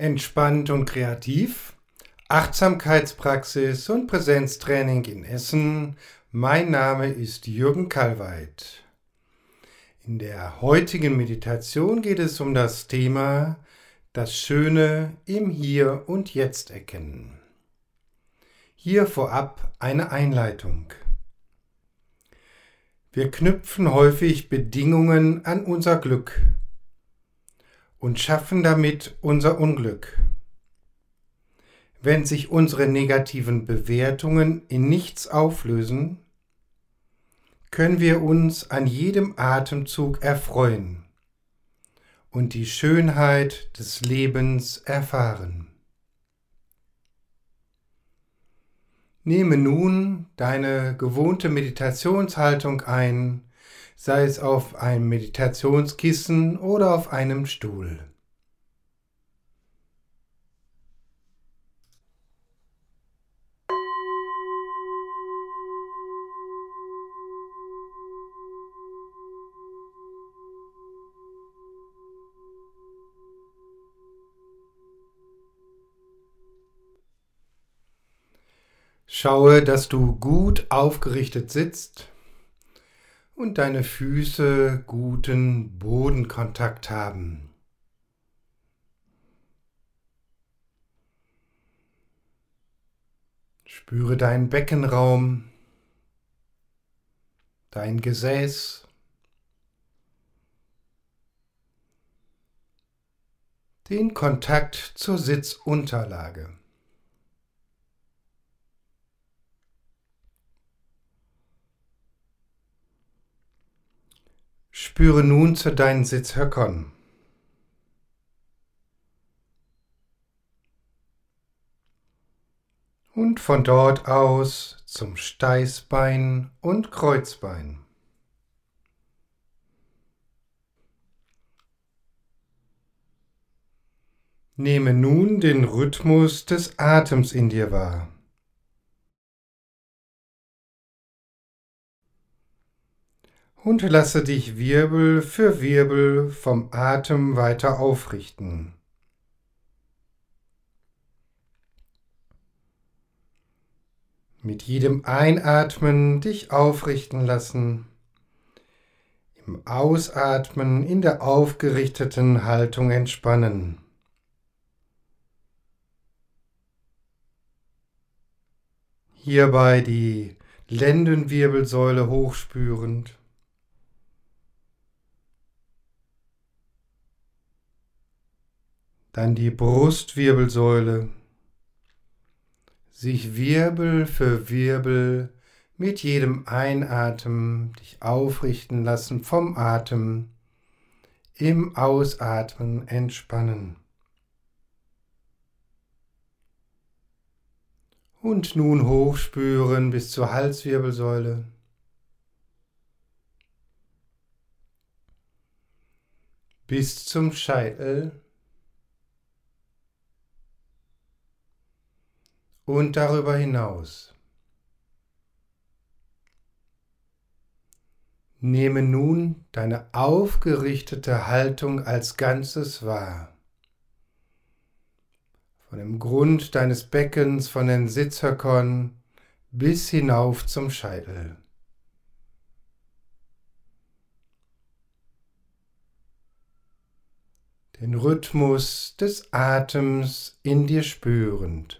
Entspannt und kreativ, Achtsamkeitspraxis und Präsenztraining in Essen. Mein Name ist Jürgen Kalweit. In der heutigen Meditation geht es um das Thema das Schöne im Hier und Jetzt erkennen. Hier vorab eine Einleitung. Wir knüpfen häufig Bedingungen an unser Glück und schaffen damit unser Unglück. Wenn sich unsere negativen Bewertungen in nichts auflösen, können wir uns an jedem Atemzug erfreuen und die Schönheit des Lebens erfahren. Nehme nun deine gewohnte Meditationshaltung ein sei es auf einem Meditationskissen oder auf einem Stuhl. Schaue, dass du gut aufgerichtet sitzt und deine Füße guten Bodenkontakt haben. Spüre deinen Beckenraum, dein Gesäß, den Kontakt zur Sitzunterlage. Spüre nun zu deinen Sitzhöckern. Und von dort aus zum Steißbein und Kreuzbein. Nehme nun den Rhythmus des Atems in dir wahr. Und lasse dich Wirbel für Wirbel vom Atem weiter aufrichten. Mit jedem Einatmen dich aufrichten lassen, im Ausatmen in der aufgerichteten Haltung entspannen. Hierbei die Lendenwirbelsäule hochspürend. Dann die Brustwirbelsäule. Sich Wirbel für Wirbel mit jedem Einatmen dich aufrichten lassen vom Atem. Im Ausatmen entspannen. Und nun hochspüren bis zur Halswirbelsäule. Bis zum Scheitel. Und darüber hinaus. Nehme nun deine aufgerichtete Haltung als Ganzes wahr. Von dem Grund deines Beckens, von den Sitzhöckern bis hinauf zum Scheitel. Den Rhythmus des Atems in dir spürend.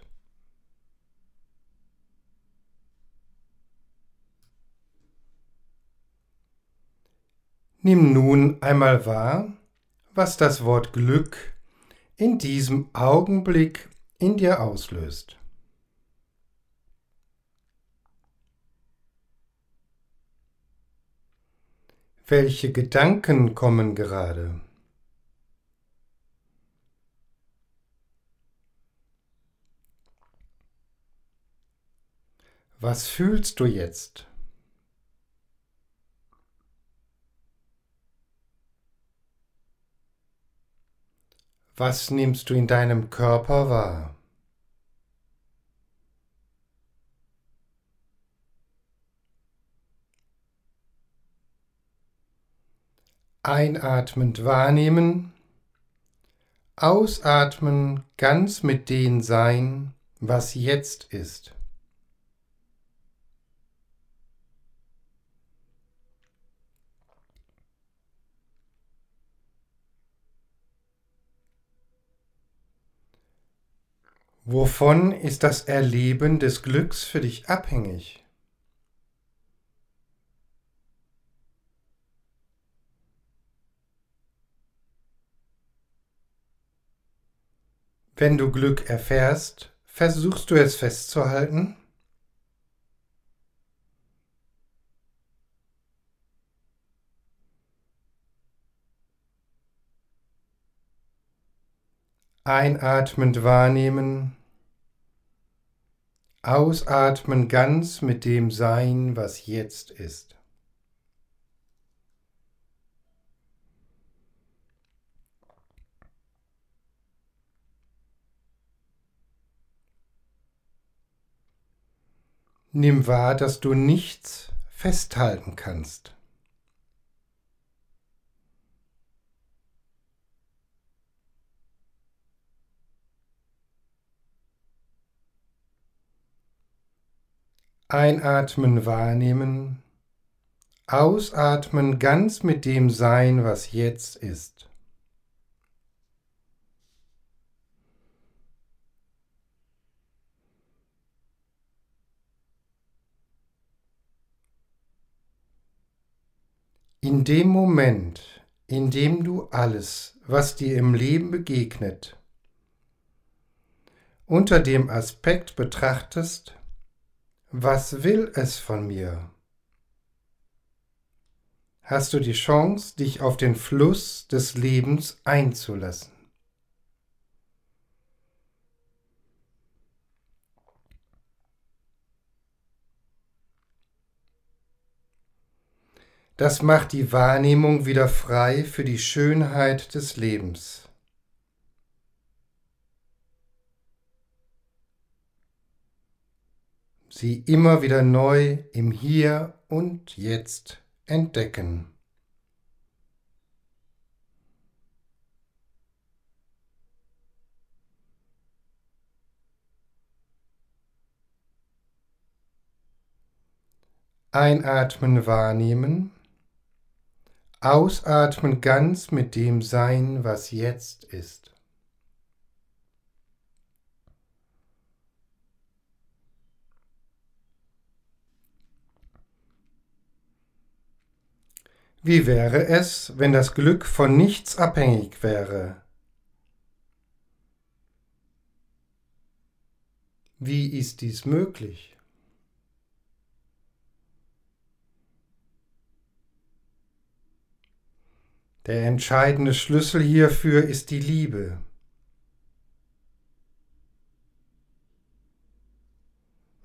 Nimm nun einmal wahr, was das Wort Glück in diesem Augenblick in dir auslöst. Welche Gedanken kommen gerade? Was fühlst du jetzt? Was nimmst du in deinem Körper wahr? Einatmend wahrnehmen, Ausatmen, ganz mit dem sein, was jetzt ist. Wovon ist das Erleben des Glücks für dich abhängig? Wenn du Glück erfährst, versuchst du es festzuhalten? Einatmend wahrnehmen, ausatmen ganz mit dem Sein, was jetzt ist. Nimm wahr, dass du nichts festhalten kannst. Einatmen wahrnehmen, ausatmen ganz mit dem Sein, was jetzt ist. In dem Moment, in dem du alles, was dir im Leben begegnet, unter dem Aspekt betrachtest, was will es von mir? Hast du die Chance, dich auf den Fluss des Lebens einzulassen. Das macht die Wahrnehmung wieder frei für die Schönheit des Lebens. Sie immer wieder neu im Hier und Jetzt entdecken. Einatmen wahrnehmen. Ausatmen ganz mit dem Sein, was jetzt ist. Wie wäre es, wenn das Glück von nichts abhängig wäre? Wie ist dies möglich? Der entscheidende Schlüssel hierfür ist die Liebe.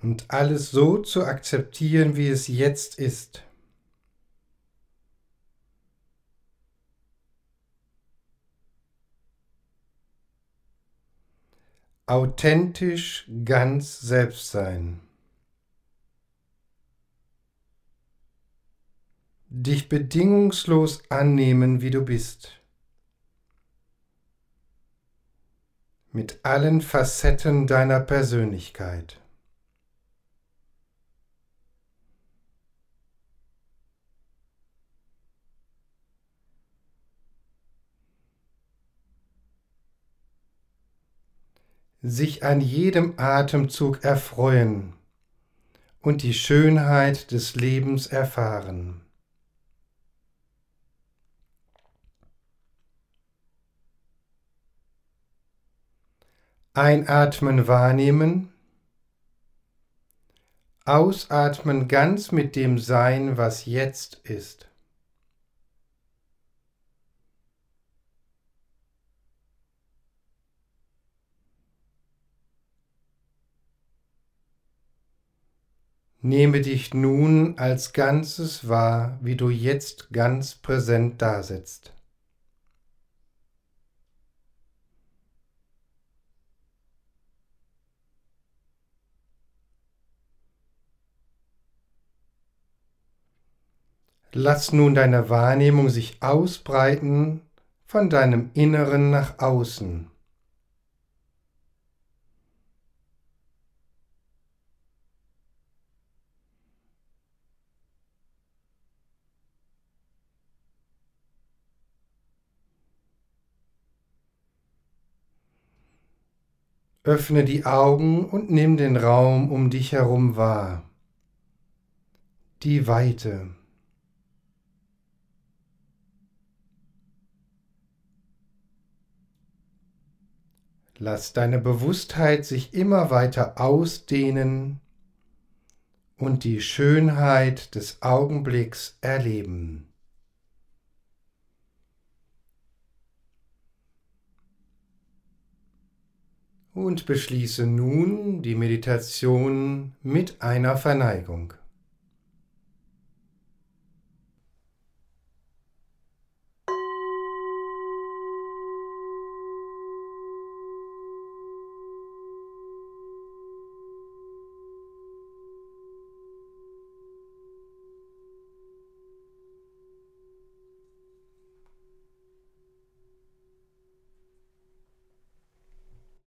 Und alles so zu akzeptieren, wie es jetzt ist. Authentisch ganz selbst sein. dich bedingungslos annehmen, wie du bist. Mit allen Facetten deiner Persönlichkeit. Sich an jedem Atemzug erfreuen und die Schönheit des Lebens erfahren. Einatmen wahrnehmen. Ausatmen ganz mit dem Sein, was jetzt ist. Nehme dich nun als Ganzes wahr, wie du jetzt ganz präsent dasitzt. Lass nun deine Wahrnehmung sich ausbreiten von deinem Inneren nach außen. Öffne die Augen und nimm den Raum um dich herum wahr. Die Weite. Lass deine Bewusstheit sich immer weiter ausdehnen und die Schönheit des Augenblicks erleben. Und beschließe nun die Meditation mit einer Verneigung.